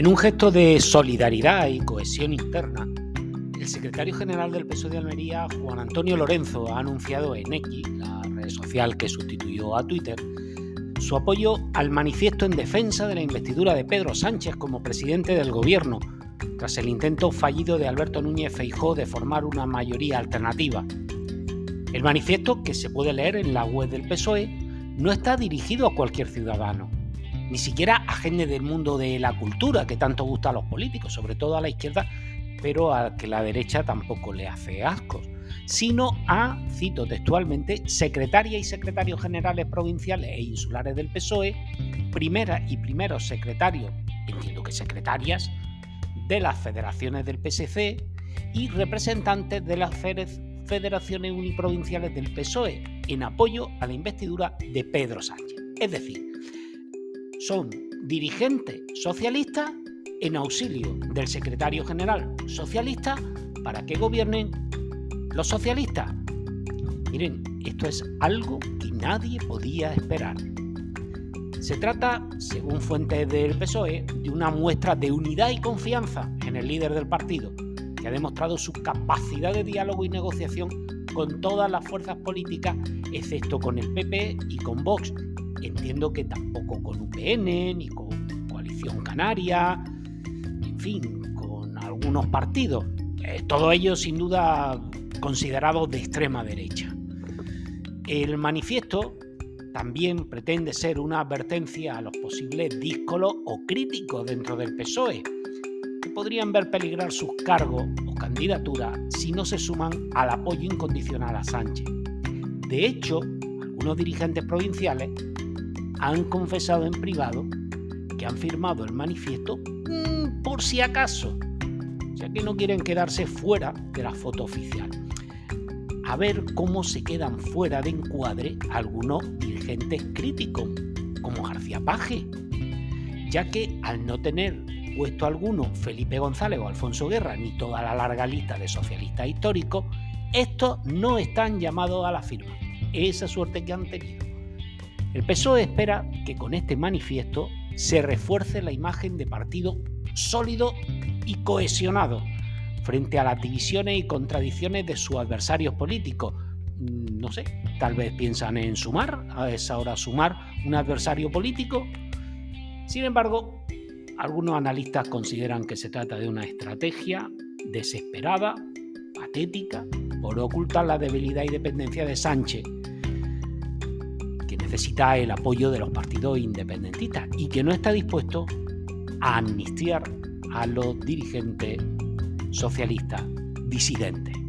En un gesto de solidaridad y cohesión interna, el secretario general del PSOE de Almería, Juan Antonio Lorenzo, ha anunciado en X, la red social que sustituyó a Twitter, su apoyo al manifiesto en defensa de la investidura de Pedro Sánchez como presidente del gobierno, tras el intento fallido de Alberto Núñez Feijó de formar una mayoría alternativa. El manifiesto, que se puede leer en la web del PSOE, no está dirigido a cualquier ciudadano ni siquiera a gente del mundo de la cultura que tanto gusta a los políticos, sobre todo a la izquierda, pero a que la derecha tampoco le hace ascos, sino a, cito textualmente, secretaria y secretarios generales provinciales e insulares del PSOE, primera y primeros secretarios, entiendo que secretarias, de las federaciones del PSC y representantes de las federaciones uniprovinciales del PSOE en apoyo a la investidura de Pedro Sánchez. Es decir, son dirigentes socialistas en auxilio del secretario general socialista para que gobiernen los socialistas. Miren, esto es algo que nadie podía esperar. Se trata, según fuentes del PSOE, de una muestra de unidad y confianza en el líder del partido, que ha demostrado su capacidad de diálogo y negociación con todas las fuerzas políticas, excepto con el PP y con Vox, Entiendo que tampoco con UPN, ni con Coalición Canaria, en fin, con algunos partidos. Eh, todo ello sin duda considerado de extrema derecha. El manifiesto también pretende ser una advertencia a los posibles díscolos o críticos dentro del PSOE, que podrían ver peligrar sus cargos o candidaturas si no se suman al apoyo incondicional a Sánchez. De hecho, algunos dirigentes provinciales han confesado en privado que han firmado el manifiesto mm, por si acaso, ya que no quieren quedarse fuera de la foto oficial. A ver cómo se quedan fuera de encuadre algunos dirigentes críticos, como García Paje, ya que al no tener puesto alguno Felipe González o Alfonso Guerra, ni toda la larga lista de socialistas históricos, estos no están llamados a la firma. Esa suerte que han tenido. El PSOE espera que con este manifiesto se refuerce la imagen de partido sólido y cohesionado frente a las divisiones y contradicciones de sus adversarios políticos. Mm, no sé, tal vez piensan en sumar, a esa hora sumar un adversario político. Sin embargo, algunos analistas consideran que se trata de una estrategia desesperada, patética, por ocultar la debilidad y dependencia de Sánchez necesita el apoyo de los partidos independentistas y que no está dispuesto a amnistiar a los dirigentes socialistas disidentes.